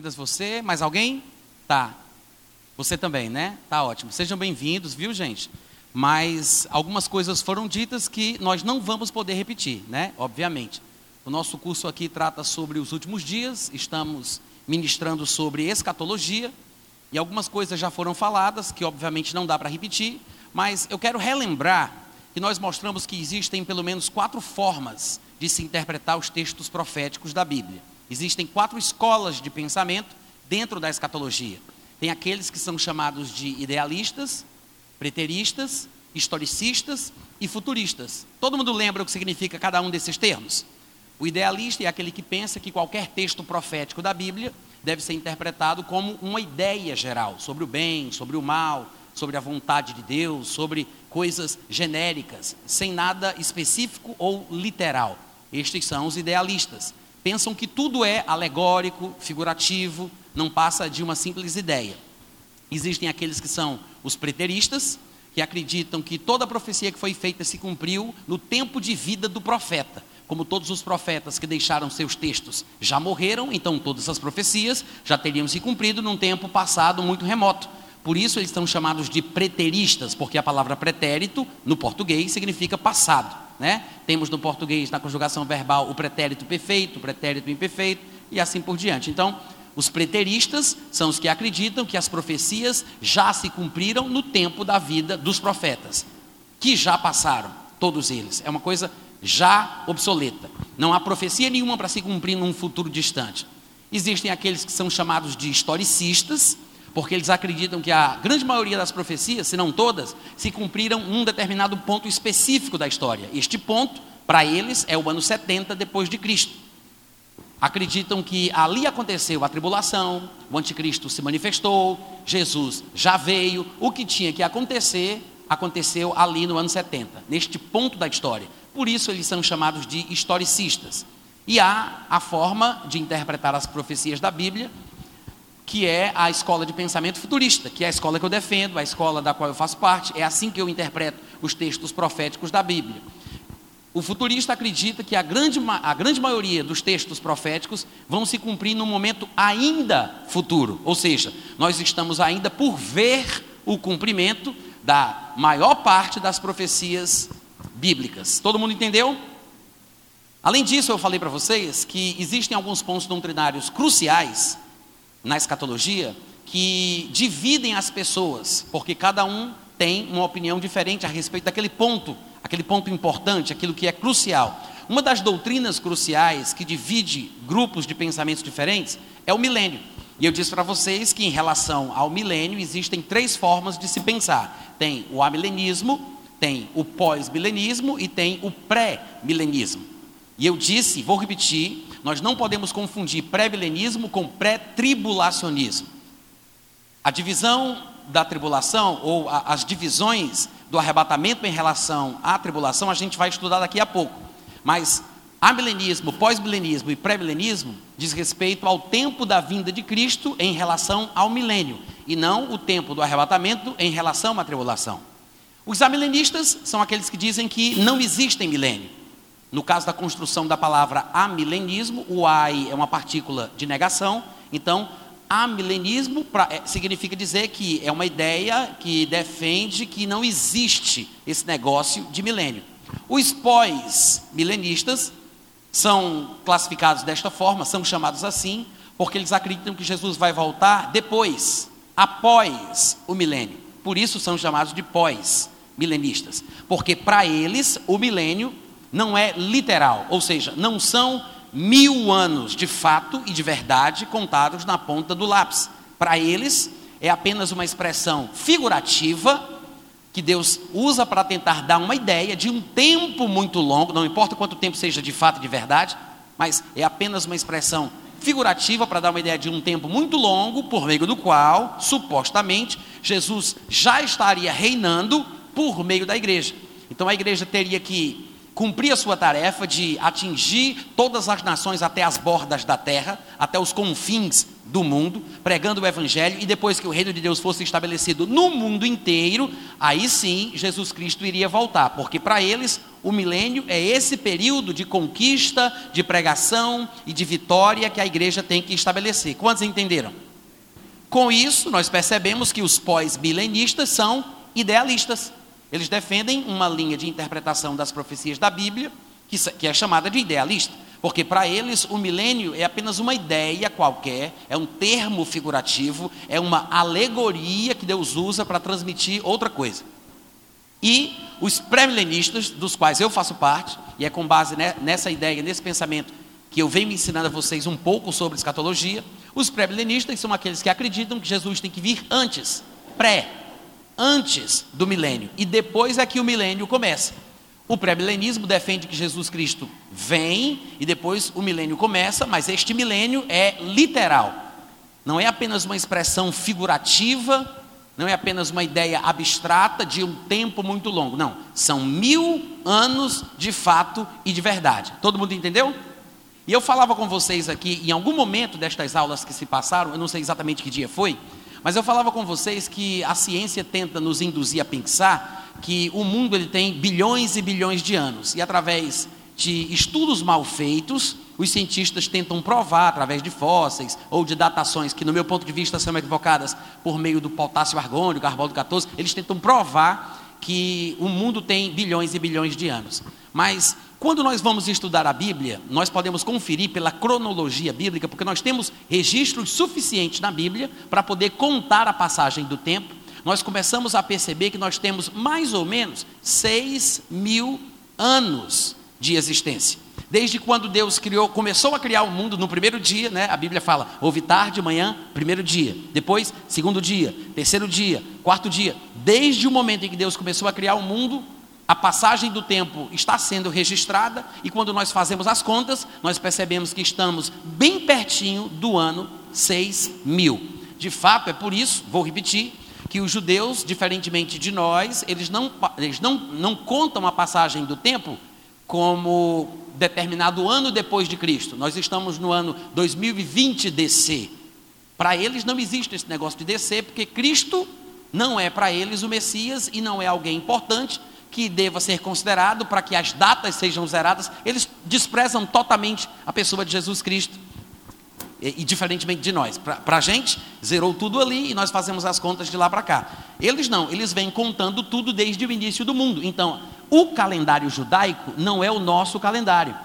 Apenas você, mais alguém? Tá. Você também, né? Tá ótimo. Sejam bem-vindos, viu, gente? Mas algumas coisas foram ditas que nós não vamos poder repetir, né? Obviamente. O nosso curso aqui trata sobre os últimos dias, estamos ministrando sobre escatologia, e algumas coisas já foram faladas, que obviamente não dá para repetir, mas eu quero relembrar que nós mostramos que existem pelo menos quatro formas de se interpretar os textos proféticos da Bíblia. Existem quatro escolas de pensamento dentro da escatologia. Tem aqueles que são chamados de idealistas, preteristas, historicistas e futuristas. Todo mundo lembra o que significa cada um desses termos? O idealista é aquele que pensa que qualquer texto profético da Bíblia deve ser interpretado como uma ideia geral sobre o bem, sobre o mal, sobre a vontade de Deus, sobre coisas genéricas, sem nada específico ou literal. Estes são os idealistas. Pensam que tudo é alegórico, figurativo, não passa de uma simples ideia. Existem aqueles que são os preteristas, que acreditam que toda a profecia que foi feita se cumpriu no tempo de vida do profeta. Como todos os profetas que deixaram seus textos já morreram, então todas as profecias já teriam se cumprido num tempo passado muito remoto. Por isso eles são chamados de preteristas, porque a palavra pretérito no português significa passado. Né? Temos no português, na conjugação verbal, o pretérito perfeito, o pretérito imperfeito e assim por diante. Então, os preteristas são os que acreditam que as profecias já se cumpriram no tempo da vida dos profetas, que já passaram, todos eles. É uma coisa já obsoleta. Não há profecia nenhuma para se cumprir num futuro distante. Existem aqueles que são chamados de historicistas, porque eles acreditam que a grande maioria das profecias, se não todas, se cumpriram num determinado ponto específico da história. Este ponto, para eles, é o ano 70 depois de Cristo. Acreditam que ali aconteceu a tribulação, o anticristo se manifestou, Jesus já veio, o que tinha que acontecer, aconteceu ali no ano 70, neste ponto da história. Por isso eles são chamados de historicistas. E há a forma de interpretar as profecias da Bíblia que é a escola de pensamento futurista, que é a escola que eu defendo, a escola da qual eu faço parte, é assim que eu interpreto os textos proféticos da Bíblia. O futurista acredita que a grande, a grande maioria dos textos proféticos vão se cumprir no momento ainda futuro, ou seja, nós estamos ainda por ver o cumprimento da maior parte das profecias bíblicas. Todo mundo entendeu? Além disso, eu falei para vocês que existem alguns pontos doutrinários cruciais na escatologia que dividem as pessoas, porque cada um tem uma opinião diferente a respeito daquele ponto, aquele ponto importante, aquilo que é crucial. Uma das doutrinas cruciais que divide grupos de pensamentos diferentes é o milênio. E eu disse para vocês que em relação ao milênio existem três formas de se pensar: tem o amilenismo, tem o pós-milenismo e tem o pré-milenismo. E eu disse, vou repetir, nós não podemos confundir pré-milenismo com pré-tribulacionismo. A divisão da tribulação, ou a, as divisões do arrebatamento em relação à tribulação, a gente vai estudar daqui a pouco. Mas amilenismo, pós-milenismo e pré-milenismo diz respeito ao tempo da vinda de Cristo em relação ao milênio, e não o tempo do arrebatamento em relação à tribulação. Os amilenistas são aqueles que dizem que não existem milênio. No caso da construção da palavra amilenismo, o ai é uma partícula de negação, então amilenismo pra, é, significa dizer que é uma ideia que defende que não existe esse negócio de milênio. Os pós-milenistas são classificados desta forma, são chamados assim, porque eles acreditam que Jesus vai voltar depois, após o milênio. Por isso são chamados de pós-milenistas, porque para eles o milênio não é literal, ou seja, não são mil anos de fato e de verdade contados na ponta do lápis. Para eles, é apenas uma expressão figurativa que Deus usa para tentar dar uma ideia de um tempo muito longo, não importa quanto tempo seja de fato e de verdade, mas é apenas uma expressão figurativa para dar uma ideia de um tempo muito longo, por meio do qual, supostamente, Jesus já estaria reinando por meio da igreja. Então a igreja teria que cumprir a sua tarefa de atingir todas as nações até as bordas da terra, até os confins do mundo, pregando o evangelho, e depois que o reino de Deus fosse estabelecido no mundo inteiro, aí sim Jesus Cristo iria voltar, porque para eles o milênio é esse período de conquista, de pregação e de vitória que a igreja tem que estabelecer. Quantos entenderam? Com isso, nós percebemos que os pós-milenistas são idealistas. Eles defendem uma linha de interpretação das profecias da Bíblia, que é chamada de idealista, porque para eles o milênio é apenas uma ideia qualquer, é um termo figurativo, é uma alegoria que Deus usa para transmitir outra coisa. E os pré-milenistas, dos quais eu faço parte, e é com base nessa ideia, nesse pensamento, que eu venho ensinando a vocês um pouco sobre escatologia, os pré-milenistas são aqueles que acreditam que Jesus tem que vir antes, pré, antes do milênio, e depois é que o milênio começa. O pré-milenismo defende que Jesus Cristo vem e depois o milênio começa, mas este milênio é literal. Não é apenas uma expressão figurativa, não é apenas uma ideia abstrata de um tempo muito longo. Não, são mil anos de fato e de verdade. Todo mundo entendeu? E eu falava com vocês aqui, em algum momento destas aulas que se passaram, eu não sei exatamente que dia foi, mas eu falava com vocês que a ciência tenta nos induzir a pensar que o mundo ele tem bilhões e bilhões de anos e através de estudos mal feitos, os cientistas tentam provar através de fósseis ou de datações que no meu ponto de vista são equivocadas por meio do potássio argônio, carbono 14, eles tentam provar que o mundo tem bilhões e bilhões de anos. Mas quando nós vamos estudar a Bíblia, nós podemos conferir pela cronologia bíblica, porque nós temos registros suficientes na Bíblia para poder contar a passagem do tempo. Nós começamos a perceber que nós temos mais ou menos seis mil anos de existência. Desde quando Deus criou, começou a criar o mundo no primeiro dia, né? A Bíblia fala: houve tarde, manhã, primeiro dia. Depois, segundo dia, terceiro dia, quarto dia. Desde o momento em que Deus começou a criar o mundo, a passagem do tempo está sendo registrada e quando nós fazemos as contas, nós percebemos que estamos bem pertinho do ano 6000. De fato, é por isso, vou repetir, que os judeus, diferentemente de nós, eles não, eles não, não contam a passagem do tempo como determinado ano depois de Cristo. Nós estamos no ano 2020 DC. Para eles não existe esse negócio de DC, porque Cristo não é para eles o Messias e não é alguém importante, que deva ser considerado para que as datas sejam zeradas, eles desprezam totalmente a pessoa de Jesus Cristo. E, e diferentemente de nós, para a gente, zerou tudo ali e nós fazemos as contas de lá para cá. Eles não, eles vêm contando tudo desde o início do mundo. Então, o calendário judaico não é o nosso calendário.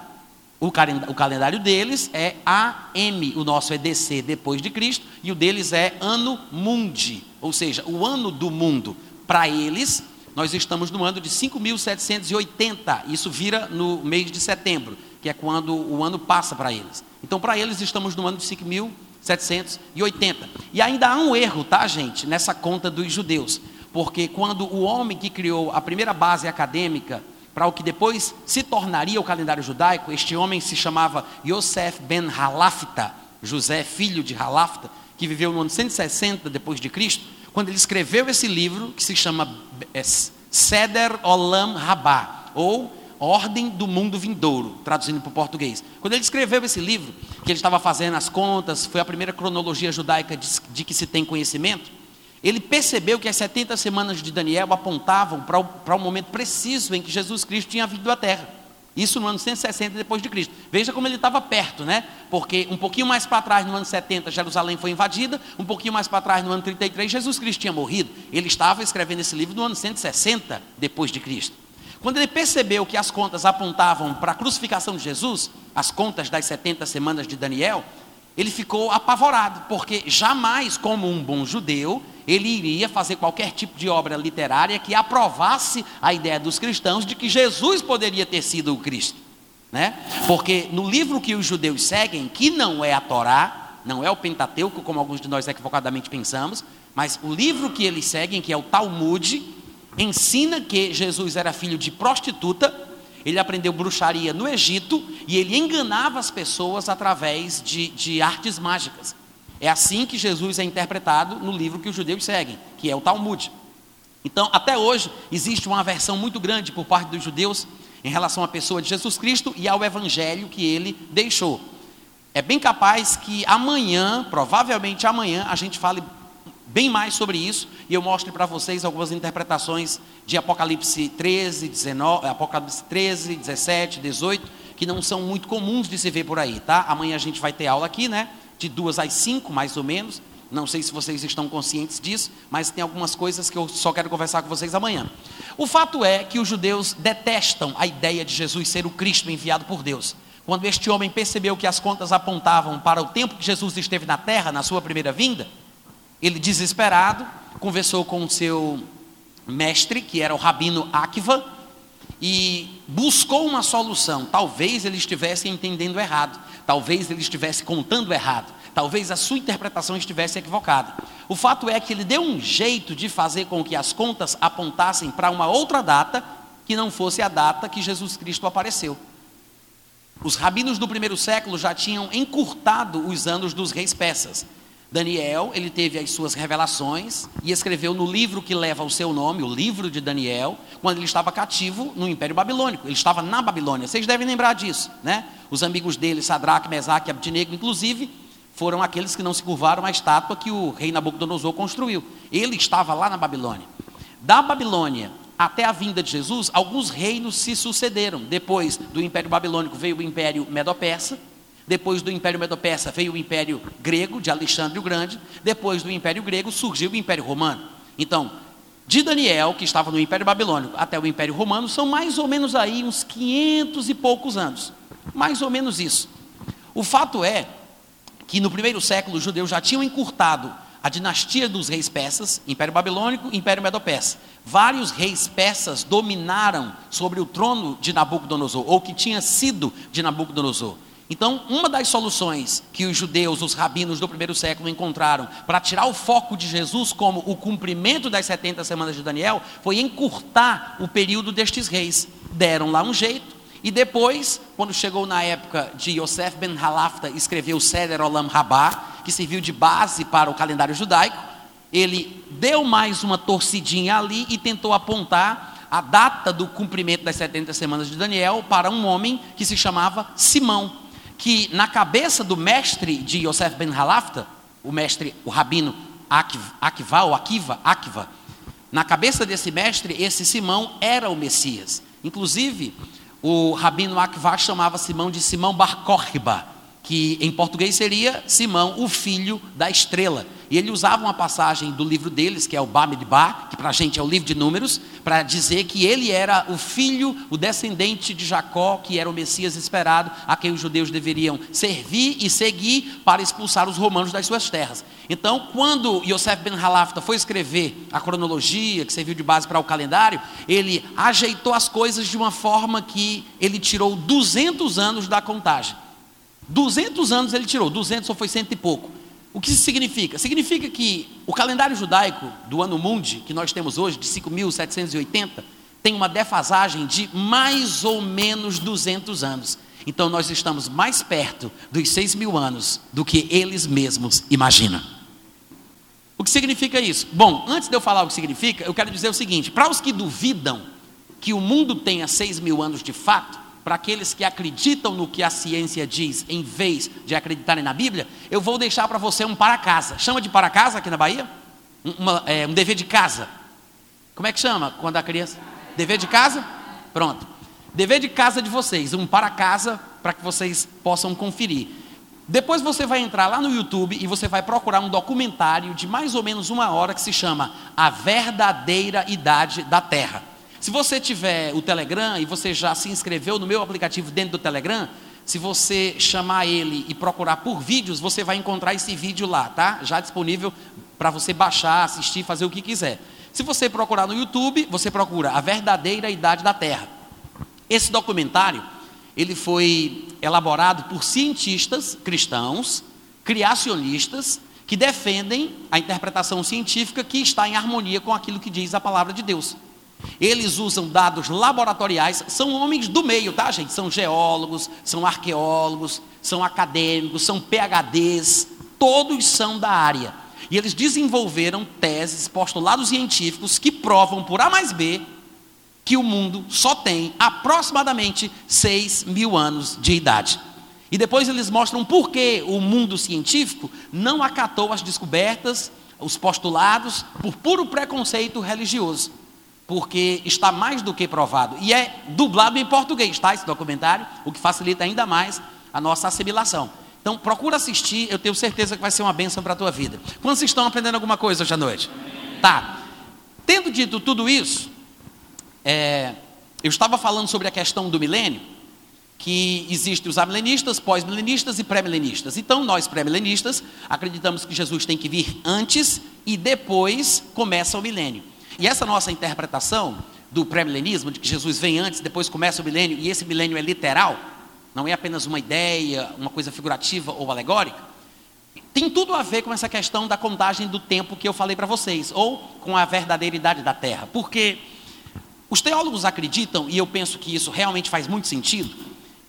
O, o calendário deles é AM, o nosso é DC depois de Cristo, e o deles é ano mundi, ou seja, o ano do mundo. Para eles, nós estamos no ano de 5.780, isso vira no mês de setembro, que é quando o ano passa para eles. Então, para eles, estamos no ano de 5.780. E ainda há um erro, tá, gente, nessa conta dos judeus, porque quando o homem que criou a primeira base acadêmica para o que depois se tornaria o calendário judaico, este homem se chamava Yosef ben Halafta, José, filho de Halafta, que viveu no ano 160 depois de Cristo, quando ele escreveu esse livro, que se chama é, Seder Olam Rabá, ou Ordem do Mundo Vindouro, traduzindo para o português. Quando ele escreveu esse livro, que ele estava fazendo as contas, foi a primeira cronologia judaica de, de que se tem conhecimento, ele percebeu que as 70 semanas de Daniel apontavam para o, para o momento preciso em que Jesus Cristo tinha vindo à Terra. Isso no ano 160 depois de Cristo. Veja como ele estava perto, né? Porque um pouquinho mais para trás, no ano 70, Jerusalém foi invadida, um pouquinho mais para trás, no ano 33, Jesus Cristo tinha morrido. Ele estava escrevendo esse livro no ano 160 depois de Cristo. Quando ele percebeu que as contas apontavam para a crucificação de Jesus, as contas das 70 semanas de Daniel, ele ficou apavorado, porque jamais, como um bom judeu, ele iria fazer qualquer tipo de obra literária que aprovasse a ideia dos cristãos de que Jesus poderia ter sido o Cristo. Né? Porque no livro que os judeus seguem, que não é a Torá, não é o Pentateuco, como alguns de nós equivocadamente pensamos, mas o livro que eles seguem, que é o Talmud, ensina que Jesus era filho de prostituta, ele aprendeu bruxaria no Egito e ele enganava as pessoas através de, de artes mágicas. É assim que Jesus é interpretado no livro que os judeus seguem, que é o Talmud. Então, até hoje, existe uma aversão muito grande por parte dos judeus em relação à pessoa de Jesus Cristo e ao evangelho que ele deixou. É bem capaz que amanhã, provavelmente amanhã, a gente fale bem mais sobre isso e eu mostre para vocês algumas interpretações de Apocalipse 13, 19, Apocalipse 13, 17, 18, que não são muito comuns de se ver por aí, tá? Amanhã a gente vai ter aula aqui, né? De duas às cinco, mais ou menos. Não sei se vocês estão conscientes disso, mas tem algumas coisas que eu só quero conversar com vocês amanhã. O fato é que os judeus detestam a ideia de Jesus ser o Cristo enviado por Deus. Quando este homem percebeu que as contas apontavam para o tempo que Jesus esteve na terra, na sua primeira vinda, ele, desesperado, conversou com o seu mestre, que era o rabino Akiva, e buscou uma solução. Talvez ele estivesse entendendo errado, talvez ele estivesse contando errado, talvez a sua interpretação estivesse equivocada. O fato é que ele deu um jeito de fazer com que as contas apontassem para uma outra data que não fosse a data que Jesus Cristo apareceu. Os rabinos do primeiro século já tinham encurtado os anos dos reis persas. Daniel, ele teve as suas revelações e escreveu no livro que leva o seu nome, o livro de Daniel, quando ele estava cativo no Império Babilônico. Ele estava na Babilônia. Vocês devem lembrar disso, né? Os amigos dele, Sadraque, Mesaque e Abdinego, inclusive, foram aqueles que não se curvaram à estátua que o rei Nabucodonosor construiu. Ele estava lá na Babilônia. Da Babilônia até a vinda de Jesus, alguns reinos se sucederam. Depois do Império Babilônico veio o Império Medo-Persa, depois do Império Medo-Persa veio o Império Grego, de Alexandre o Grande. Depois do Império Grego surgiu o Império Romano. Então, de Daniel, que estava no Império Babilônico, até o Império Romano, são mais ou menos aí uns 500 e poucos anos. Mais ou menos isso. O fato é que no primeiro século os judeus já tinham encurtado a dinastia dos reis persas, Império Babilônico, Império Medo-Persa. Vários reis persas dominaram sobre o trono de Nabucodonosor, ou que tinha sido de Nabucodonosor. Então, uma das soluções que os judeus, os rabinos do primeiro século encontraram para tirar o foco de Jesus como o cumprimento das 70 semanas de Daniel foi encurtar o período destes reis. Deram lá um jeito, e depois, quando chegou na época de Yosef ben Halafta escrever o Seder Olam Rabbah, que serviu de base para o calendário judaico, ele deu mais uma torcidinha ali e tentou apontar a data do cumprimento das 70 semanas de Daniel para um homem que se chamava Simão que na cabeça do mestre de Yosef ben Halafta, o mestre, o rabino Akiva ou Akiva, Akiva, na cabeça desse mestre, esse Simão era o Messias. Inclusive, o rabino Akiva chamava Simão de Simão Bar Kokhba, que em português seria Simão, o filho da estrela. Ele usava uma passagem do livro deles, que é o Bamidbar, que para a gente é o livro de números, para dizer que ele era o filho, o descendente de Jacó, que era o Messias esperado, a quem os judeus deveriam servir e seguir para expulsar os romanos das suas terras. Então, quando Yosef ben Halafta foi escrever a cronologia, que serviu de base para o calendário, ele ajeitou as coisas de uma forma que ele tirou 200 anos da contagem. 200 anos ele tirou, 200 só foi cento e pouco. O que isso significa? Significa que o calendário judaico do ano mundi, que nós temos hoje, de 5.780, tem uma defasagem de mais ou menos 200 anos. Então nós estamos mais perto dos 6 mil anos do que eles mesmos imaginam. O que significa isso? Bom, antes de eu falar o que significa, eu quero dizer o seguinte: para os que duvidam que o mundo tenha 6 mil anos de fato, para aqueles que acreditam no que a ciência diz, em vez de acreditarem na Bíblia, eu vou deixar para você um para casa. Chama de para casa aqui na Bahia? Uma, é, um dever de casa. Como é que chama quando a criança? Dever de casa? Pronto. Dever de casa de vocês, um para casa, para que vocês possam conferir. Depois você vai entrar lá no YouTube e você vai procurar um documentário de mais ou menos uma hora que se chama A Verdadeira Idade da Terra. Se você tiver o Telegram e você já se inscreveu no meu aplicativo dentro do Telegram, se você chamar ele e procurar por vídeos, você vai encontrar esse vídeo lá, tá? Já disponível para você baixar, assistir, fazer o que quiser. Se você procurar no YouTube, você procura a verdadeira idade da Terra. Esse documentário, ele foi elaborado por cientistas cristãos, criacionistas, que defendem a interpretação científica que está em harmonia com aquilo que diz a palavra de Deus. Eles usam dados laboratoriais, são homens do meio, tá, gente? São geólogos, são arqueólogos, são acadêmicos, são PhDs, todos são da área. E eles desenvolveram teses, postulados científicos que provam por A mais B que o mundo só tem aproximadamente 6 mil anos de idade. E depois eles mostram por que o mundo científico não acatou as descobertas, os postulados, por puro preconceito religioso. Porque está mais do que provado. E é dublado em português, tá? Esse documentário, o que facilita ainda mais a nossa assimilação. Então, procura assistir, eu tenho certeza que vai ser uma bênção para a tua vida. Quantos estão aprendendo alguma coisa hoje à noite? Tá. Tendo dito tudo isso, é, eu estava falando sobre a questão do milênio, que existem os amilenistas, pós-milenistas e pré-milenistas. Então, nós pré-milenistas acreditamos que Jesus tem que vir antes e depois começa o milênio. E essa nossa interpretação do pré-milenismo, de que Jesus vem antes, depois começa o milênio, e esse milênio é literal, não é apenas uma ideia, uma coisa figurativa ou alegórica, tem tudo a ver com essa questão da contagem do tempo que eu falei para vocês, ou com a verdadeira idade da Terra. Porque os teólogos acreditam, e eu penso que isso realmente faz muito sentido,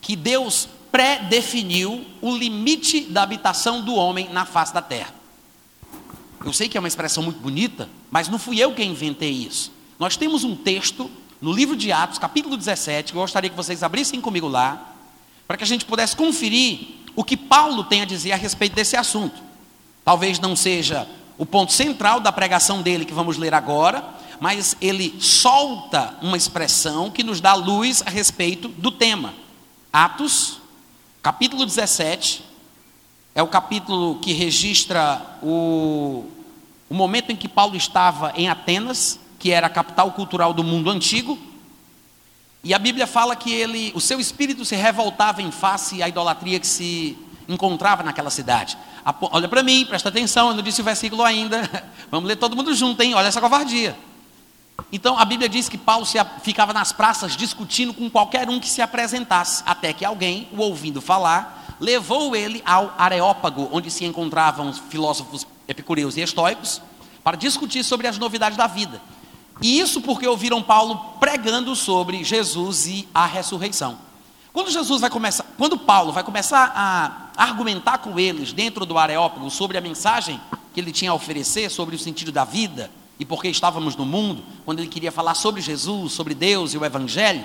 que Deus pré-definiu o limite da habitação do homem na face da terra. Eu sei que é uma expressão muito bonita, mas não fui eu quem inventei isso. Nós temos um texto no livro de Atos, capítulo 17, que eu gostaria que vocês abrissem comigo lá, para que a gente pudesse conferir o que Paulo tem a dizer a respeito desse assunto. Talvez não seja o ponto central da pregação dele que vamos ler agora, mas ele solta uma expressão que nos dá luz a respeito do tema. Atos, capítulo 17, é o capítulo que registra o, o momento em que Paulo estava em Atenas, que era a capital cultural do mundo antigo. E a Bíblia fala que ele, o seu espírito se revoltava em face à idolatria que se encontrava naquela cidade. Olha para mim, presta atenção, eu não disse o versículo ainda. Vamos ler todo mundo junto, hein? Olha essa covardia. Então a Bíblia diz que Paulo se, ficava nas praças discutindo com qualquer um que se apresentasse, até que alguém, o ouvindo falar, levou ele ao Areópago, onde se encontravam os filósofos epicureus e estoicos, para discutir sobre as novidades da vida. E isso porque ouviram Paulo pregando sobre Jesus e a ressurreição. Quando Jesus vai começar, quando Paulo vai começar a argumentar com eles dentro do Areópago sobre a mensagem que ele tinha a oferecer sobre o sentido da vida, e porque estávamos no mundo, quando ele queria falar sobre Jesus, sobre Deus e o Evangelho,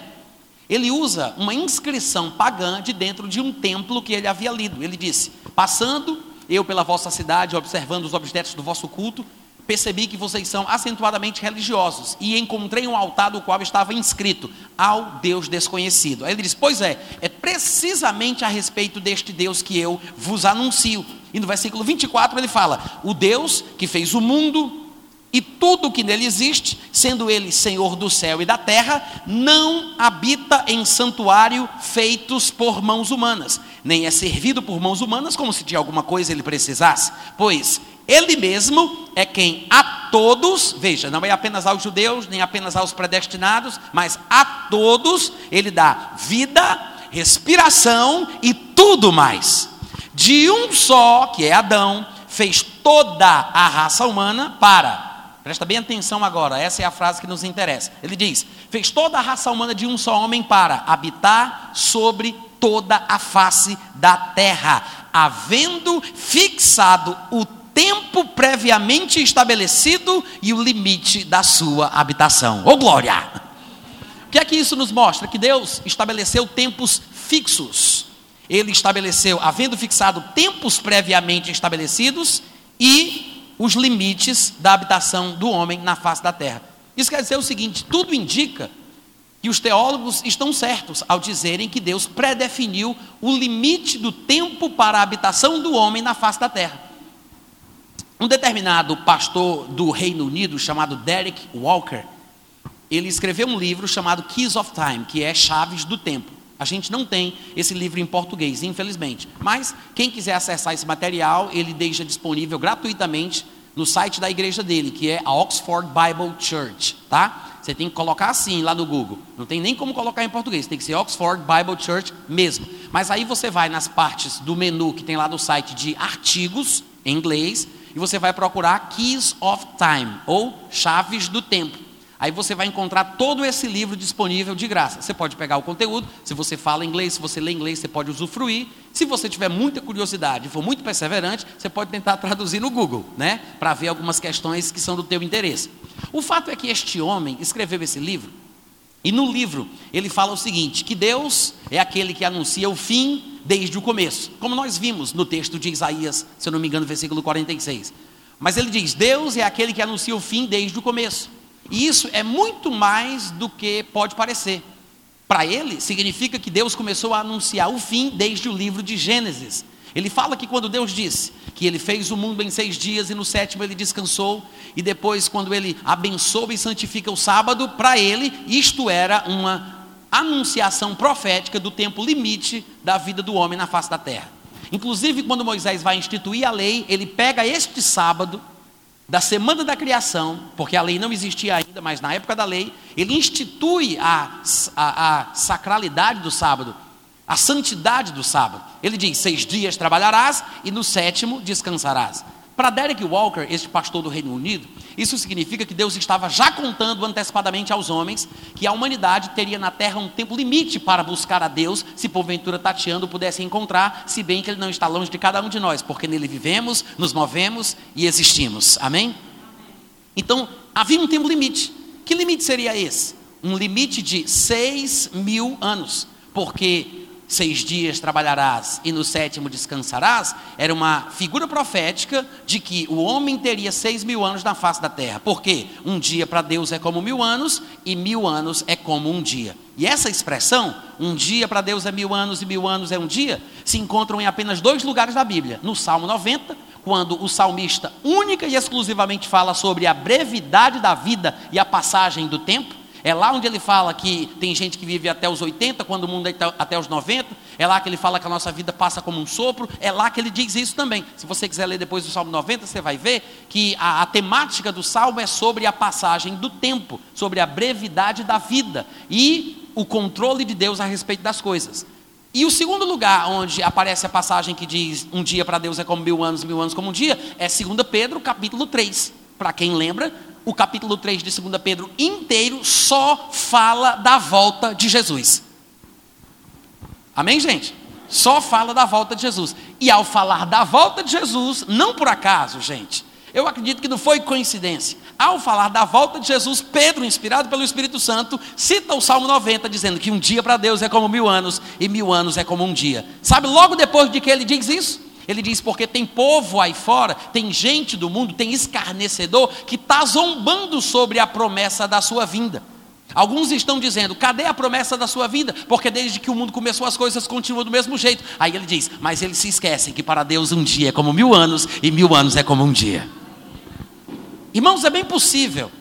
ele usa uma inscrição pagã de dentro de um templo que ele havia lido. Ele disse: Passando eu pela vossa cidade, observando os objetos do vosso culto, percebi que vocês são acentuadamente religiosos e encontrei um altar do qual estava inscrito ao Deus desconhecido. Aí ele diz: Pois é, é precisamente a respeito deste Deus que eu vos anuncio. E no versículo 24 ele fala: O Deus que fez o mundo, e tudo o que nele existe, sendo ele Senhor do céu e da terra, não habita em santuário feitos por mãos humanas, nem é servido por mãos humanas como se de alguma coisa ele precisasse, pois ele mesmo é quem a todos, veja, não é apenas aos judeus, nem apenas aos predestinados, mas a todos ele dá vida, respiração e tudo mais. De um só, que é Adão, fez toda a raça humana para Presta bem atenção agora, essa é a frase que nos interessa. Ele diz: Fez toda a raça humana de um só homem para habitar sobre toda a face da terra, havendo fixado o tempo previamente estabelecido e o limite da sua habitação. Ô oh, glória! O que é que isso nos mostra? Que Deus estabeleceu tempos fixos. Ele estabeleceu, havendo fixado tempos previamente estabelecidos e os limites da habitação do homem na face da terra. Isso quer dizer o seguinte: tudo indica que os teólogos estão certos ao dizerem que Deus predefiniu o limite do tempo para a habitação do homem na face da terra. Um determinado pastor do Reino Unido, chamado Derek Walker, ele escreveu um livro chamado Keys of Time, que é Chaves do Tempo. A gente não tem esse livro em português, infelizmente. Mas quem quiser acessar esse material, ele deixa disponível gratuitamente no site da igreja dele, que é a Oxford Bible Church, tá? Você tem que colocar assim lá no Google. Não tem nem como colocar em português, tem que ser Oxford Bible Church mesmo. Mas aí você vai nas partes do menu que tem lá no site de artigos em inglês e você vai procurar Keys of Time ou Chaves do Tempo. Aí você vai encontrar todo esse livro disponível de graça. Você pode pegar o conteúdo, se você fala inglês, se você lê inglês, você pode usufruir. Se você tiver muita curiosidade e for muito perseverante, você pode tentar traduzir no Google, né? Para ver algumas questões que são do teu interesse. O fato é que este homem escreveu esse livro E no livro ele fala o seguinte: que Deus é aquele que anuncia o fim desde o começo, como nós vimos no texto de Isaías, se eu não me engano, versículo 46. Mas ele diz: Deus é aquele que anuncia o fim desde o começo. E isso é muito mais do que pode parecer. Para ele, significa que Deus começou a anunciar o fim desde o livro de Gênesis. Ele fala que quando Deus disse que ele fez o mundo em seis dias e no sétimo ele descansou, e depois, quando ele abençoa e santifica o sábado, para ele, isto era uma anunciação profética do tempo limite da vida do homem na face da terra. Inclusive, quando Moisés vai instituir a lei, ele pega este sábado da semana da criação, porque a lei não existia ainda, mas na época da lei, ele institui a, a, a sacralidade do sábado, a santidade do sábado. Ele diz: seis dias trabalharás e no sétimo descansarás. Para Derek Walker, este pastor do Reino Unido, isso significa que Deus estava já contando antecipadamente aos homens que a humanidade teria na terra um tempo limite para buscar a Deus, se porventura tateando pudesse encontrar, se bem que Ele não está longe de cada um de nós, porque nele vivemos, nos movemos e existimos. Amém? Então, havia um tempo limite. Que limite seria esse? Um limite de seis mil anos, porque seis dias trabalharás e no sétimo descansarás, era uma figura profética de que o homem teria seis mil anos na face da terra. Porque um dia para Deus é como mil anos e mil anos é como um dia. E essa expressão, um dia para Deus é mil anos e mil anos é um dia, se encontram em apenas dois lugares da Bíblia. No Salmo 90, quando o salmista única e exclusivamente fala sobre a brevidade da vida e a passagem do tempo, é lá onde ele fala que tem gente que vive até os 80, quando o mundo é até os 90. É lá que ele fala que a nossa vida passa como um sopro. É lá que ele diz isso também. Se você quiser ler depois do Salmo 90, você vai ver que a, a temática do Salmo é sobre a passagem do tempo, sobre a brevidade da vida e o controle de Deus a respeito das coisas. E o segundo lugar onde aparece a passagem que diz um dia para Deus é como mil anos, mil anos como um dia, é 2 Pedro, capítulo 3. Para quem lembra, o capítulo 3 de 2 Pedro inteiro só fala da volta de Jesus. Amém, gente? Só fala da volta de Jesus. E ao falar da volta de Jesus, não por acaso, gente, eu acredito que não foi coincidência. Ao falar da volta de Jesus, Pedro, inspirado pelo Espírito Santo, cita o Salmo 90, dizendo que um dia para Deus é como mil anos e mil anos é como um dia. Sabe logo depois de que ele diz isso? Ele diz: porque tem povo aí fora, tem gente do mundo, tem escarnecedor que está zombando sobre a promessa da sua vinda. Alguns estão dizendo: cadê a promessa da sua vinda? Porque desde que o mundo começou as coisas continuam do mesmo jeito. Aí ele diz: mas eles se esquecem que para Deus um dia é como mil anos e mil anos é como um dia. Irmãos, é bem possível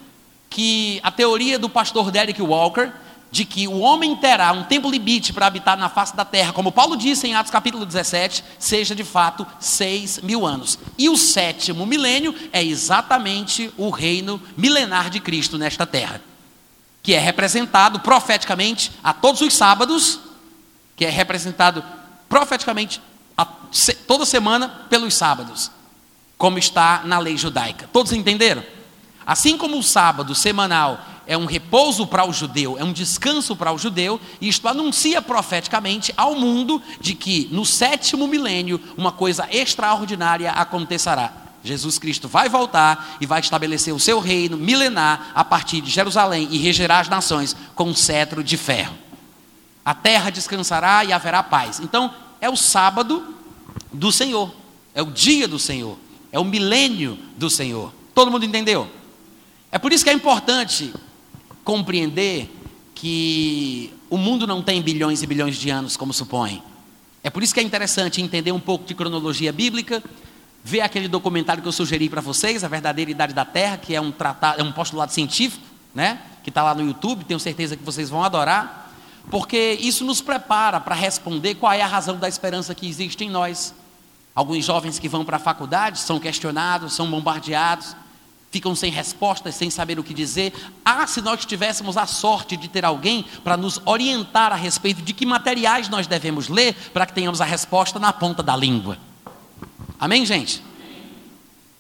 que a teoria do pastor Derek Walker de que o homem terá um tempo limite para habitar na face da terra, como Paulo disse em Atos capítulo 17, seja de fato seis mil anos. E o sétimo milênio é exatamente o reino milenar de Cristo nesta terra, que é representado profeticamente a todos os sábados, que é representado profeticamente a, toda semana pelos sábados, como está na lei judaica. Todos entenderam? Assim como o sábado semanal é um repouso para o judeu, é um descanso para o judeu, e isto anuncia profeticamente ao mundo de que no sétimo milênio uma coisa extraordinária acontecerá. Jesus Cristo vai voltar e vai estabelecer o seu reino milenar a partir de Jerusalém e regerá as nações com um cetro de ferro. A terra descansará e haverá paz. Então, é o sábado do Senhor, é o dia do Senhor, é o milênio do Senhor. Todo mundo entendeu? É por isso que é importante compreender que o mundo não tem bilhões e bilhões de anos, como supõe. É por isso que é interessante entender um pouco de cronologia bíblica, ver aquele documentário que eu sugeri para vocês, A Verdadeira Idade da Terra, que é um, tratado, é um postulado científico, né? que está lá no YouTube, tenho certeza que vocês vão adorar, porque isso nos prepara para responder qual é a razão da esperança que existe em nós. Alguns jovens que vão para a faculdade são questionados, são bombardeados, ficam sem respostas, sem saber o que dizer. Ah, se nós tivéssemos a sorte de ter alguém para nos orientar a respeito de que materiais nós devemos ler para que tenhamos a resposta na ponta da língua. Amém, gente?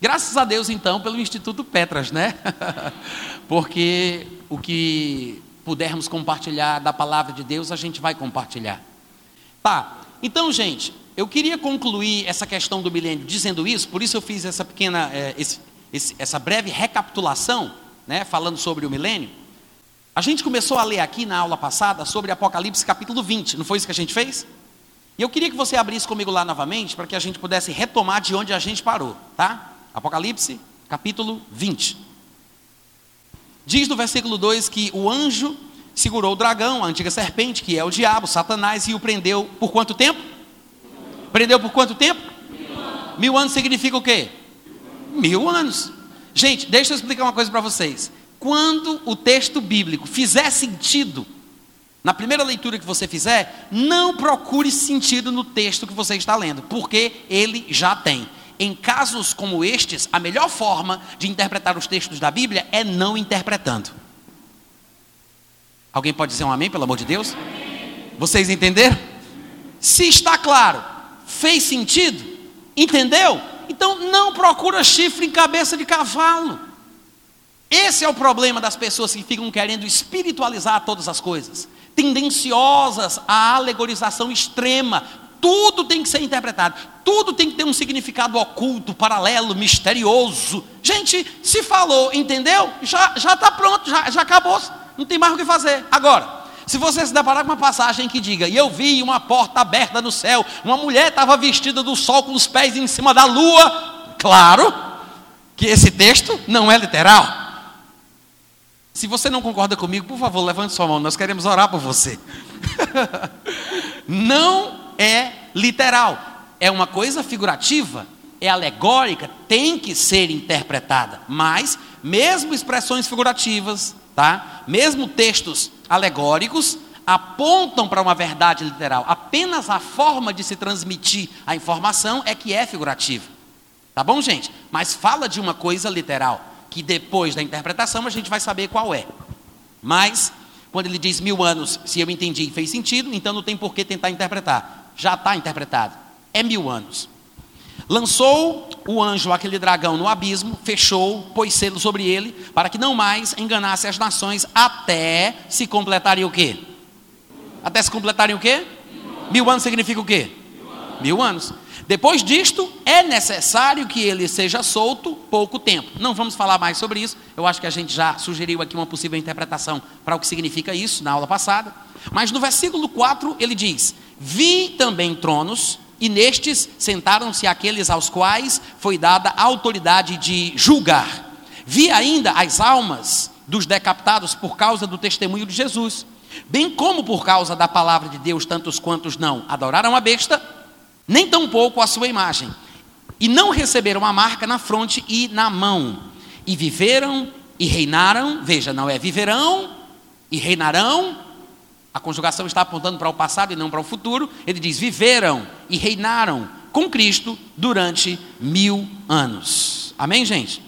Graças a Deus, então, pelo Instituto Petras, né? Porque o que pudermos compartilhar da palavra de Deus, a gente vai compartilhar. Tá, então, gente, eu queria concluir essa questão do milênio dizendo isso, por isso eu fiz essa pequena, é, esse, esse, essa breve recapitulação, né, falando sobre o milênio, A gente começou a ler aqui na aula passada sobre Apocalipse capítulo 20, não foi isso que a gente fez? E eu queria que você abrisse comigo lá novamente para que a gente pudesse retomar de onde a gente parou, tá? Apocalipse capítulo 20. Diz no versículo 2 que o anjo segurou o dragão, a antiga serpente, que é o diabo, Satanás, e o prendeu por quanto tempo? Prendeu por quanto tempo? Mil anos, Mil anos significa o quê? Mil anos. Gente, deixa eu explicar uma coisa para vocês. Quando o texto bíblico fizer sentido, na primeira leitura que você fizer, não procure sentido no texto que você está lendo, porque ele já tem. Em casos como estes, a melhor forma de interpretar os textos da Bíblia é não interpretando. Alguém pode dizer um amém, pelo amor de Deus? Vocês entenderam? Se está claro, fez sentido, entendeu? Então não procura chifre em cabeça de cavalo. Esse é o problema das pessoas que ficam querendo espiritualizar todas as coisas, tendenciosas à alegorização extrema. Tudo tem que ser interpretado, tudo tem que ter um significado oculto, paralelo, misterioso. Gente, se falou, entendeu? Já está pronto, já, já acabou, não tem mais o que fazer. Agora, se você se deparar com uma passagem que diga, e eu vi uma porta aberta no céu, uma mulher estava vestida do sol com os pés em cima da lua, claro que esse texto não é literal. Se você não concorda comigo, por favor, levante sua mão, nós queremos orar por você. não é literal, é uma coisa figurativa, é alegórica, tem que ser interpretada, mas mesmo expressões figurativas, tá? Mesmo textos alegóricos apontam para uma verdade literal. Apenas a forma de se transmitir a informação é que é figurativa. Tá bom, gente? Mas fala de uma coisa literal que depois da interpretação a gente vai saber qual é. Mas, quando ele diz mil anos, se eu entendi e fez sentido, então não tem por que tentar interpretar. Já está interpretado. É mil anos. Lançou o anjo aquele dragão no abismo, fechou, pôs selo sobre ele, para que não mais enganasse as nações, até se completarem o quê? Até se completarem o quê? Mil anos significa o quê? Mil anos. Depois disto, é necessário que ele seja solto pouco tempo. Não vamos falar mais sobre isso. Eu acho que a gente já sugeriu aqui uma possível interpretação para o que significa isso na aula passada. Mas no versículo 4 ele diz: Vi também tronos, e nestes sentaram-se aqueles aos quais foi dada a autoridade de julgar. Vi ainda as almas dos decapitados por causa do testemunho de Jesus, bem como por causa da palavra de Deus, tantos quantos não adoraram a besta nem tampouco a sua imagem, e não receberam a marca na fronte e na mão, e viveram e reinaram, veja, não é viverão e reinarão, a conjugação está apontando para o passado e não para o futuro, ele diz: viveram e reinaram com Cristo durante mil anos. Amém, gente?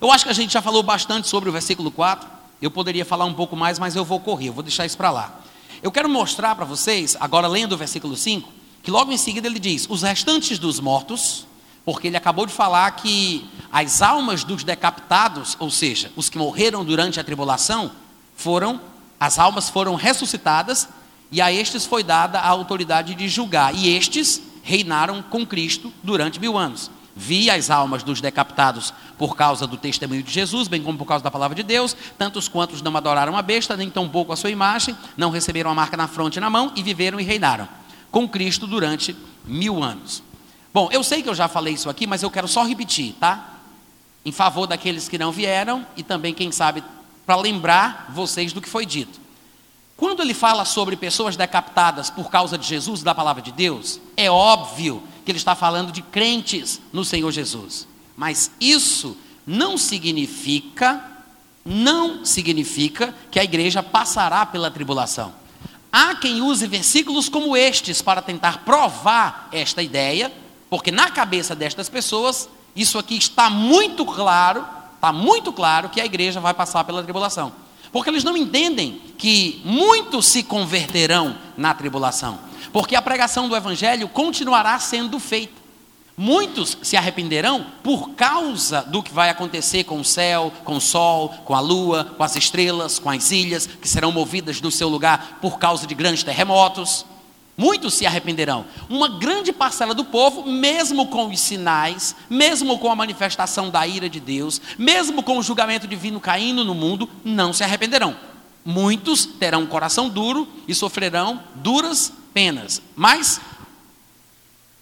Eu acho que a gente já falou bastante sobre o versículo 4. Eu poderia falar um pouco mais, mas eu vou correr, eu vou deixar isso para lá. Eu quero mostrar para vocês, agora lendo o versículo 5, que logo em seguida ele diz: os restantes dos mortos, porque ele acabou de falar que as almas dos decapitados, ou seja, os que morreram durante a tribulação, foram, as almas foram ressuscitadas, e a estes foi dada a autoridade de julgar, e estes reinaram com Cristo durante mil anos. Vi as almas dos decapitados por causa do testemunho de Jesus, bem como por causa da palavra de Deus, tantos quantos não adoraram a besta, nem tampouco a sua imagem, não receberam a marca na fronte e na mão, e viveram e reinaram com Cristo durante mil anos. Bom, eu sei que eu já falei isso aqui, mas eu quero só repetir, tá? Em favor daqueles que não vieram e também, quem sabe, para lembrar vocês do que foi dito. Quando ele fala sobre pessoas decapitadas por causa de Jesus e da palavra de Deus, é óbvio que ele está falando de crentes no Senhor Jesus. Mas isso não significa, não significa que a igreja passará pela tribulação. Há quem use versículos como estes para tentar provar esta ideia, porque na cabeça destas pessoas, isso aqui está muito claro, está muito claro que a igreja vai passar pela tribulação. Porque eles não entendem que muitos se converterão na tribulação, porque a pregação do evangelho continuará sendo feita. Muitos se arrependerão por causa do que vai acontecer com o céu, com o sol, com a lua, com as estrelas, com as ilhas, que serão movidas do seu lugar por causa de grandes terremotos. Muitos se arrependerão. Uma grande parcela do povo, mesmo com os sinais, mesmo com a manifestação da ira de Deus, mesmo com o julgamento divino caindo no mundo, não se arrependerão. Muitos terão um coração duro e sofrerão duras penas. Mas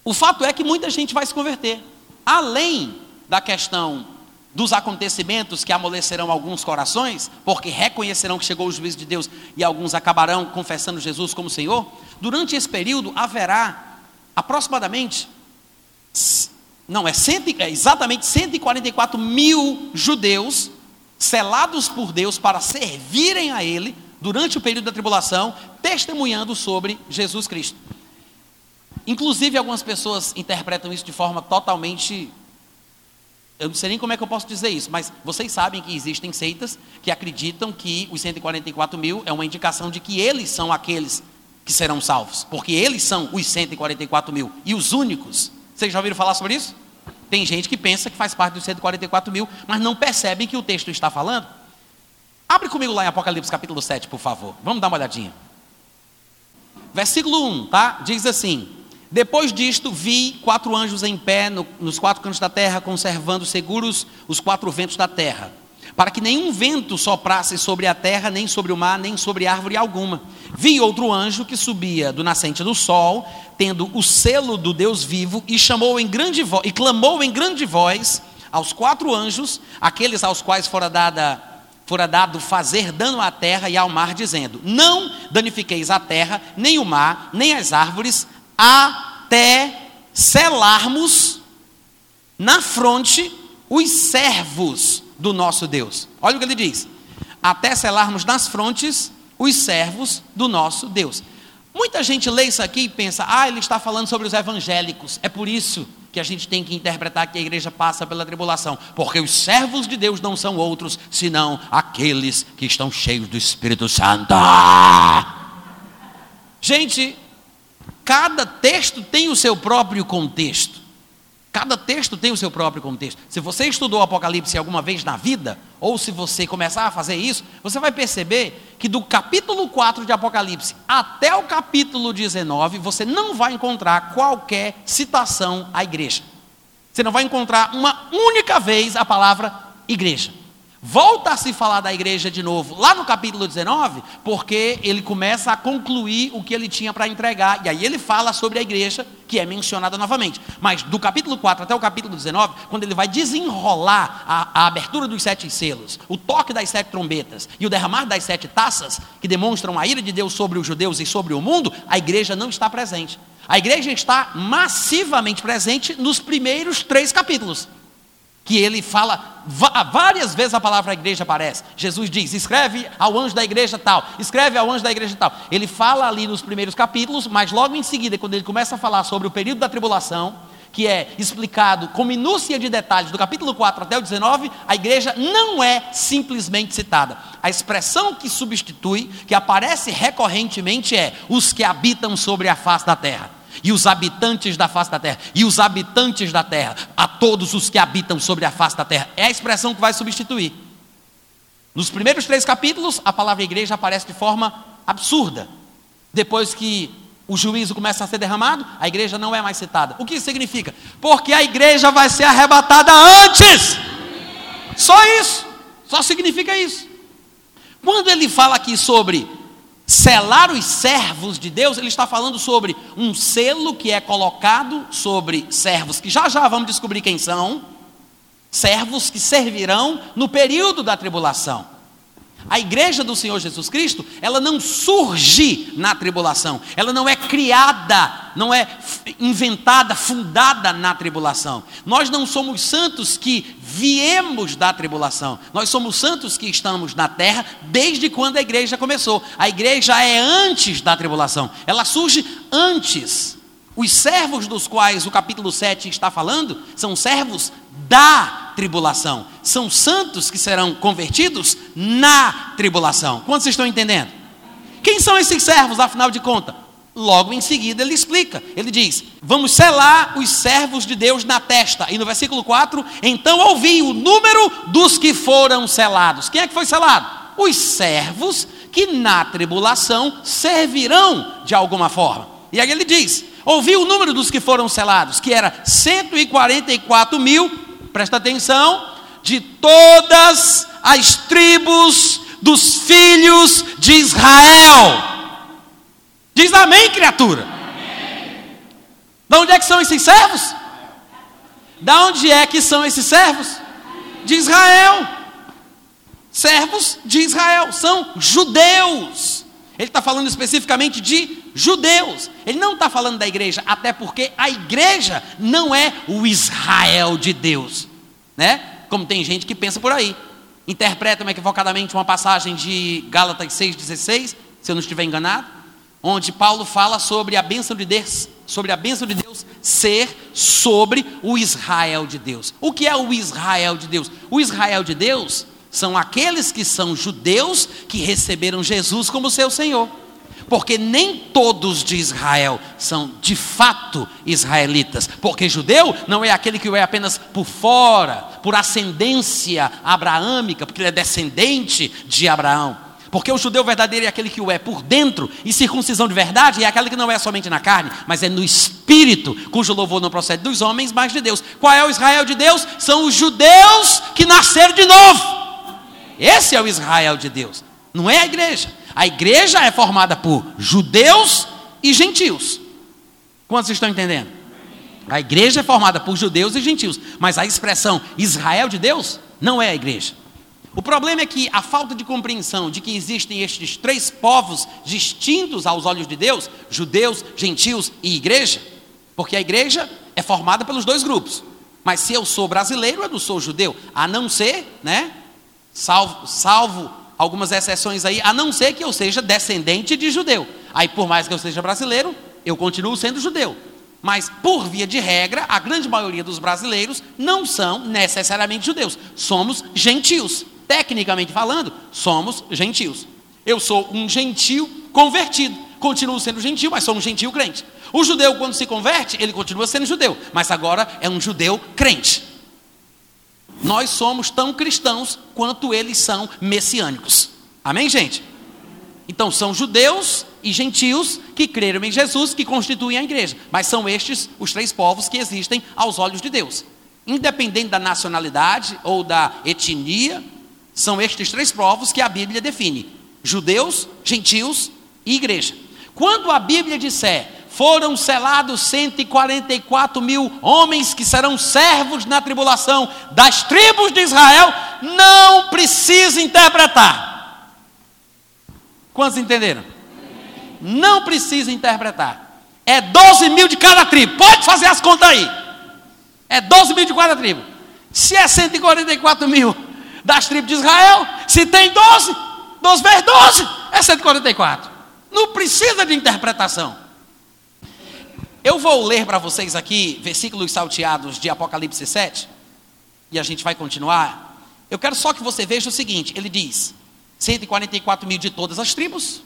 o fato é que muita gente vai se converter. Além da questão dos acontecimentos que amolecerão alguns corações, porque reconhecerão que chegou o juízo de Deus e alguns acabarão confessando Jesus como Senhor, durante esse período haverá aproximadamente, não, é, cento, é exatamente 144 mil judeus selados por Deus para servirem a Ele durante o período da tribulação, testemunhando sobre Jesus Cristo. Inclusive, algumas pessoas interpretam isso de forma totalmente eu não sei nem como é que eu posso dizer isso, mas vocês sabem que existem seitas que acreditam que os 144 mil é uma indicação de que eles são aqueles que serão salvos, porque eles são os 144 mil e os únicos. Vocês já ouviram falar sobre isso? Tem gente que pensa que faz parte dos 144 mil, mas não percebem que o texto está falando. Abre comigo lá em Apocalipse capítulo 7, por favor. Vamos dar uma olhadinha. Versículo 1, tá? Diz assim: depois disto, vi quatro anjos em pé no, nos quatro cantos da terra, conservando seguros os quatro ventos da terra, para que nenhum vento soprasse sobre a terra, nem sobre o mar, nem sobre árvore alguma. Vi outro anjo que subia do nascente do sol, tendo o selo do Deus vivo, e chamou em grande voz, e clamou em grande voz aos quatro anjos, aqueles aos quais fora dada fora dado fazer dano à terra e ao mar, dizendo: Não danifiqueis a terra, nem o mar, nem as árvores, até selarmos na fronte os servos do nosso Deus. Olha o que ele diz: até selarmos nas frontes os servos do nosso Deus. Muita gente lê isso aqui e pensa, ah, ele está falando sobre os evangélicos. É por isso que a gente tem que interpretar que a igreja passa pela tribulação, porque os servos de Deus não são outros, senão aqueles que estão cheios do Espírito Santo. Gente, Cada texto tem o seu próprio contexto. Cada texto tem o seu próprio contexto. Se você estudou Apocalipse alguma vez na vida, ou se você começar a fazer isso, você vai perceber que do capítulo 4 de Apocalipse até o capítulo 19, você não vai encontrar qualquer citação à igreja. Você não vai encontrar uma única vez a palavra igreja. Volta a se falar da igreja de novo, lá no capítulo 19, porque ele começa a concluir o que ele tinha para entregar, e aí ele fala sobre a igreja, que é mencionada novamente. Mas do capítulo 4 até o capítulo 19, quando ele vai desenrolar a, a abertura dos sete selos, o toque das sete trombetas e o derramar das sete taças, que demonstram a ira de Deus sobre os judeus e sobre o mundo, a igreja não está presente. A igreja está massivamente presente nos primeiros três capítulos que ele fala, várias vezes a palavra igreja aparece. Jesus diz: escreve ao anjo da igreja tal, escreve ao anjo da igreja tal. Ele fala ali nos primeiros capítulos, mas logo em seguida, quando ele começa a falar sobre o período da tribulação, que é explicado com minúcia de detalhes do capítulo 4 até o 19, a igreja não é simplesmente citada. A expressão que substitui, que aparece recorrentemente é os que habitam sobre a face da terra e os habitantes da face da terra, e os habitantes da terra, a todos os que habitam sobre a face da terra. É a expressão que vai substituir. Nos primeiros três capítulos, a palavra igreja aparece de forma absurda. Depois que o juízo começa a ser derramado, a igreja não é mais citada. O que isso significa? Porque a igreja vai ser arrebatada antes. Só isso. Só significa isso. Quando ele fala aqui sobre selar os servos de Deus, ele está falando sobre um selo que é colocado sobre servos, que já já vamos descobrir quem são, servos que servirão no período da tribulação. A igreja do Senhor Jesus Cristo, ela não surge na tribulação, ela não é criada, não é inventada, fundada na tribulação. Nós não somos santos que viemos da tribulação, nós somos santos que estamos na terra desde quando a igreja começou. A igreja é antes da tribulação, ela surge antes. Os servos dos quais o capítulo 7 está falando são servos da tribulação. São santos que serão convertidos na tribulação. Quantos estão entendendo? Quem são esses servos, afinal de contas? Logo em seguida ele explica, ele diz: Vamos selar os servos de Deus na testa. E no versículo 4, então ouvi o número dos que foram selados. Quem é que foi selado? Os servos que na tribulação servirão de alguma forma. E aí ele diz: Ouvi o número dos que foram selados, que era 144 mil presta atenção, de todas as tribos dos filhos de Israel. Diz amém, criatura. Amém. De onde é que são esses servos? Da onde é que são esses servos? De Israel. Servos de Israel, são judeus. Ele está falando especificamente de judeus. Ele não está falando da igreja, até porque a igreja não é o Israel de Deus, né? Como tem gente que pensa por aí. Interpretam equivocadamente uma passagem de Gálatas 6,16, se eu não estiver enganado, onde Paulo fala sobre a bênção de Deus, sobre a bênção de Deus ser sobre o Israel de Deus. O que é o Israel de Deus? O Israel de Deus são aqueles que são judeus que receberam Jesus como seu Senhor porque nem todos de Israel são de fato israelitas, porque judeu não é aquele que é apenas por fora, por ascendência abraâmica, porque ele é descendente de Abraão. Porque o judeu verdadeiro é aquele que o é por dentro, e circuncisão de verdade é aquele que não é somente na carne, mas é no espírito, cujo louvor não procede dos homens, mas de Deus. Qual é o Israel de Deus? São os judeus que nasceram de novo. Esse é o Israel de Deus, não é a igreja. A igreja é formada por judeus e gentios. Quantos estão entendendo? A igreja é formada por judeus e gentios, mas a expressão Israel de Deus não é a igreja. O problema é que a falta de compreensão de que existem estes três povos distintos aos olhos de Deus, judeus, gentios e igreja, porque a igreja é formada pelos dois grupos. Mas se eu sou brasileiro, eu não sou judeu, a não ser, né, salvo, salvo algumas exceções aí, a não ser que eu seja descendente de judeu. Aí, por mais que eu seja brasileiro, eu continuo sendo judeu. Mas, por via de regra, a grande maioria dos brasileiros não são necessariamente judeus. Somos gentios. Tecnicamente falando, somos gentios. Eu sou um gentio convertido. Continuo sendo gentio, mas sou um gentio crente. O judeu, quando se converte, ele continua sendo judeu, mas agora é um judeu crente. Nós somos tão cristãos quanto eles são messiânicos. Amém, gente? Então são judeus e gentios que creram em Jesus que constituem a igreja. Mas são estes os três povos que existem aos olhos de Deus. Independente da nacionalidade ou da etnia, são estes três povos que a Bíblia define: judeus, gentios e igreja. Quando a Bíblia disser foram selados 144 mil homens que serão servos na tribulação das tribos de Israel, não precisa interpretar. Quantos entenderam? Não precisa interpretar. É 12 mil de cada tribo. Pode fazer as contas aí. É 12 mil de cada tribo. Se é 144 mil das tribos de Israel, se tem 12, 12 vezes 12 é 144. Não precisa de interpretação. Eu vou ler para vocês aqui versículos salteados de Apocalipse 7, e a gente vai continuar. Eu quero só que você veja o seguinte: ele diz: 144 mil de todas as tribos,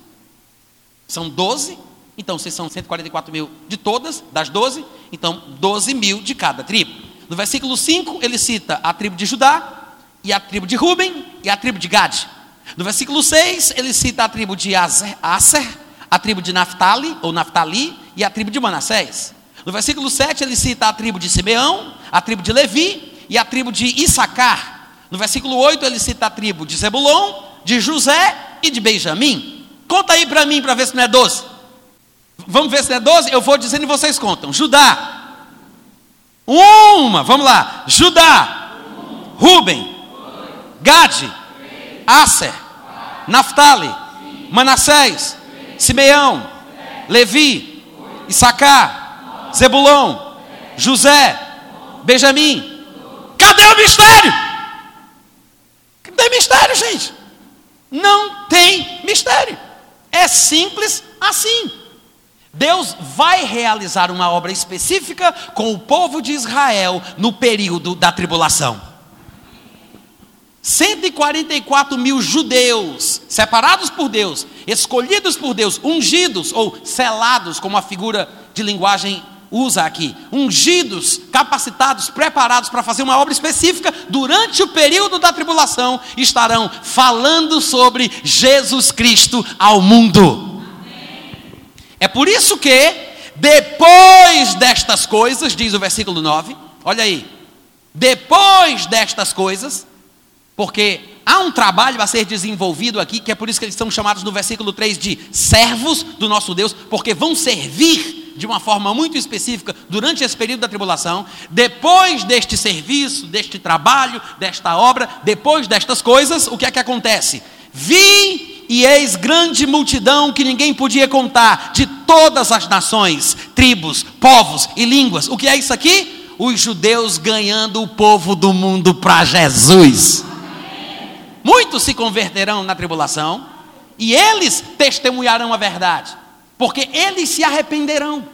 são 12, então vocês são 144 mil de todas, das 12, então 12 mil de cada tribo. No versículo 5, ele cita a tribo de Judá, e a tribo de Ruben, e a tribo de Gad. No versículo 6, ele cita a tribo de Aser, a tribo de Naphtali, ou Naphtali, e a tribo de Manassés. No versículo 7 ele cita a tribo de Simeão, a tribo de Levi e a tribo de Issacar. No versículo 8 ele cita a tribo de Zebulon, de José e de Benjamim. Conta aí para mim para ver se não é 12. Vamos ver se não é 12? Eu vou dizendo e vocês contam. Judá. Uma, vamos lá. Judá. Ruben. Gade. Aser. Naphtali. Manassés. Simeão. Levi. Issacar, Zebulon, José, Benjamim. Cadê o mistério? Cadê mistério, gente? Não tem mistério. É simples assim. Deus vai realizar uma obra específica com o povo de Israel no período da tribulação. 144 mil judeus, separados por Deus, escolhidos por Deus, ungidos ou selados, como a figura de linguagem usa aqui, ungidos, capacitados, preparados para fazer uma obra específica durante o período da tribulação, estarão falando sobre Jesus Cristo ao mundo. É por isso que, depois destas coisas, diz o versículo 9, olha aí, depois destas coisas, Porque há um trabalho a ser desenvolvido aqui, que é por isso que eles são chamados no versículo 3 de servos do nosso Deus, porque vão servir de uma forma muito específica durante esse período da tribulação. Depois deste serviço, deste trabalho, desta obra, depois destas coisas, o que é que acontece? Vi e eis grande multidão que ninguém podia contar, de todas as nações, tribos, povos e línguas. O que é isso aqui? Os judeus ganhando o povo do mundo para Jesus. Muitos se converterão na tribulação e eles testemunharão a verdade, porque eles se arrependerão.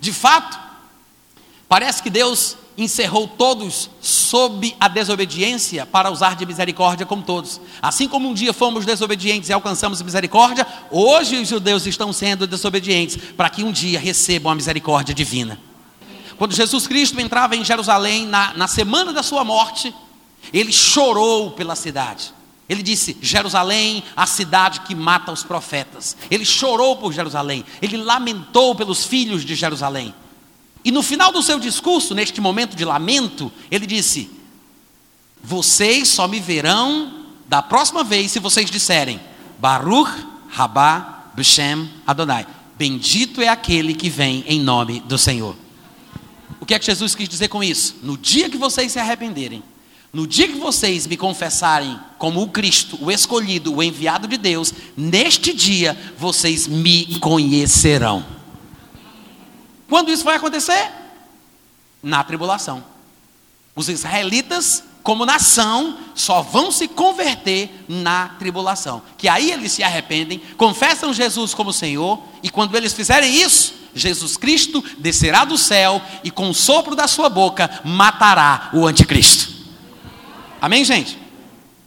De fato, parece que Deus encerrou todos sob a desobediência para usar de misericórdia com todos. Assim como um dia fomos desobedientes e alcançamos misericórdia, hoje os judeus estão sendo desobedientes para que um dia recebam a misericórdia divina. Quando Jesus Cristo entrava em Jerusalém na, na semana da sua morte, ele chorou pela cidade. Ele disse: Jerusalém, a cidade que mata os profetas. Ele chorou por Jerusalém, ele lamentou pelos filhos de Jerusalém. E no final do seu discurso, neste momento de lamento, ele disse: Vocês só me verão da próxima vez se vocês disserem: Baruch Rabá Beshem Adonai. Bendito é aquele que vem em nome do Senhor. O que é que Jesus quis dizer com isso? No dia que vocês se arrependerem, no dia que vocês me confessarem como o Cristo, o escolhido, o enviado de Deus, neste dia vocês me conhecerão. Quando isso vai acontecer? Na tribulação. Os israelitas, como nação, só vão se converter na tribulação. Que aí eles se arrependem, confessam Jesus como Senhor, e quando eles fizerem isso, Jesus Cristo descerá do céu e com o sopro da sua boca matará o anticristo. Amém, gente?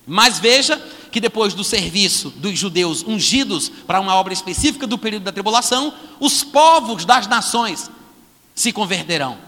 Mas veja que depois do serviço dos judeus ungidos para uma obra específica do período da tribulação, os povos das nações se converterão.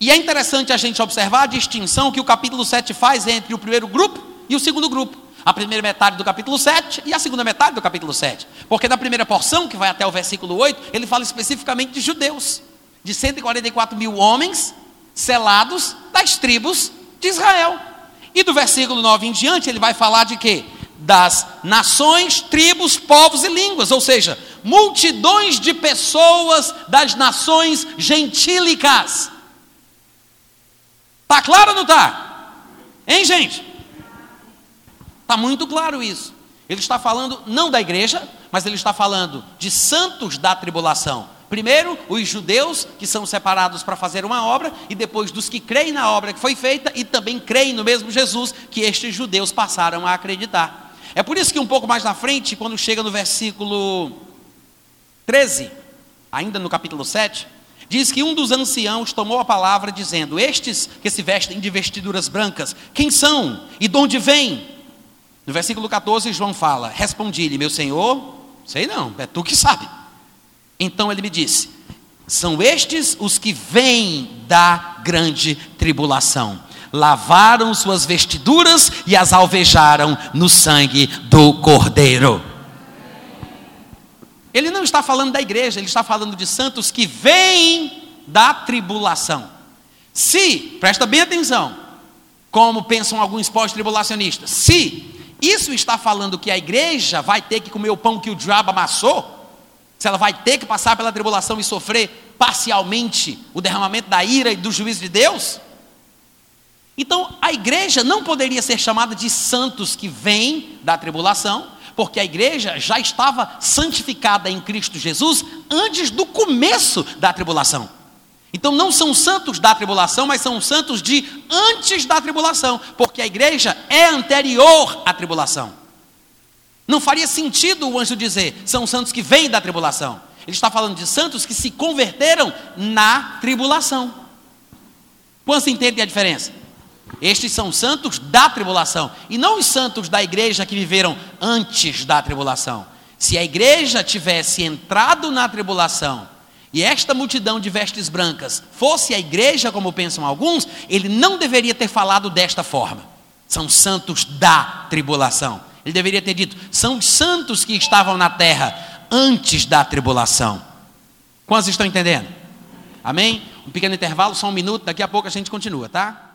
E é interessante a gente observar a distinção que o capítulo 7 faz entre o primeiro grupo e o segundo grupo. A primeira metade do capítulo 7 e a segunda metade do capítulo 7. Porque na primeira porção, que vai até o versículo 8, ele fala especificamente de judeus, de 144 mil homens selados das tribos de Israel. E do versículo 9 em diante, ele vai falar de quê? Das nações, tribos, povos e línguas, ou seja, multidões de pessoas das nações gentílicas. Tá claro ou não tá? Hein, gente? Tá muito claro isso. Ele está falando não da igreja, mas ele está falando de santos da tribulação. Primeiro, os judeus que são separados para fazer uma obra, e depois dos que creem na obra que foi feita e também creem no mesmo Jesus que estes judeus passaram a acreditar. É por isso que um pouco mais na frente, quando chega no versículo 13, ainda no capítulo 7, diz que um dos anciãos tomou a palavra dizendo: Estes que se vestem de vestiduras brancas, quem são e de onde vêm? No versículo 14, João fala: Respondi-lhe, meu senhor, sei não, é tu que sabe. Então ele me disse: São estes os que vêm da grande tribulação. Lavaram suas vestiduras e as alvejaram no sangue do Cordeiro. Ele não está falando da igreja, ele está falando de santos que vêm da tribulação. Se, presta bem atenção, como pensam alguns pós-tribulacionistas, se isso está falando que a igreja vai ter que comer o pão que o diabo amassou, se ela vai ter que passar pela tribulação e sofrer parcialmente o derramamento da ira e do juízo de Deus? Então, a igreja não poderia ser chamada de santos que vêm da tribulação, porque a igreja já estava santificada em Cristo Jesus antes do começo da tribulação. Então, não são santos da tribulação, mas são santos de antes da tribulação, porque a igreja é anterior à tribulação. Não faria sentido o anjo dizer, são santos que vêm da tribulação. Ele está falando de santos que se converteram na tribulação. Quantos entendem a diferença? Estes são santos da tribulação e não os santos da igreja que viveram antes da tribulação. Se a igreja tivesse entrado na tribulação e esta multidão de vestes brancas fosse a igreja, como pensam alguns, ele não deveria ter falado desta forma. São santos da tribulação. Ele deveria ter dito: são os santos que estavam na terra antes da tribulação. Quantos estão entendendo? Amém? Um pequeno intervalo, só um minuto, daqui a pouco a gente continua, tá?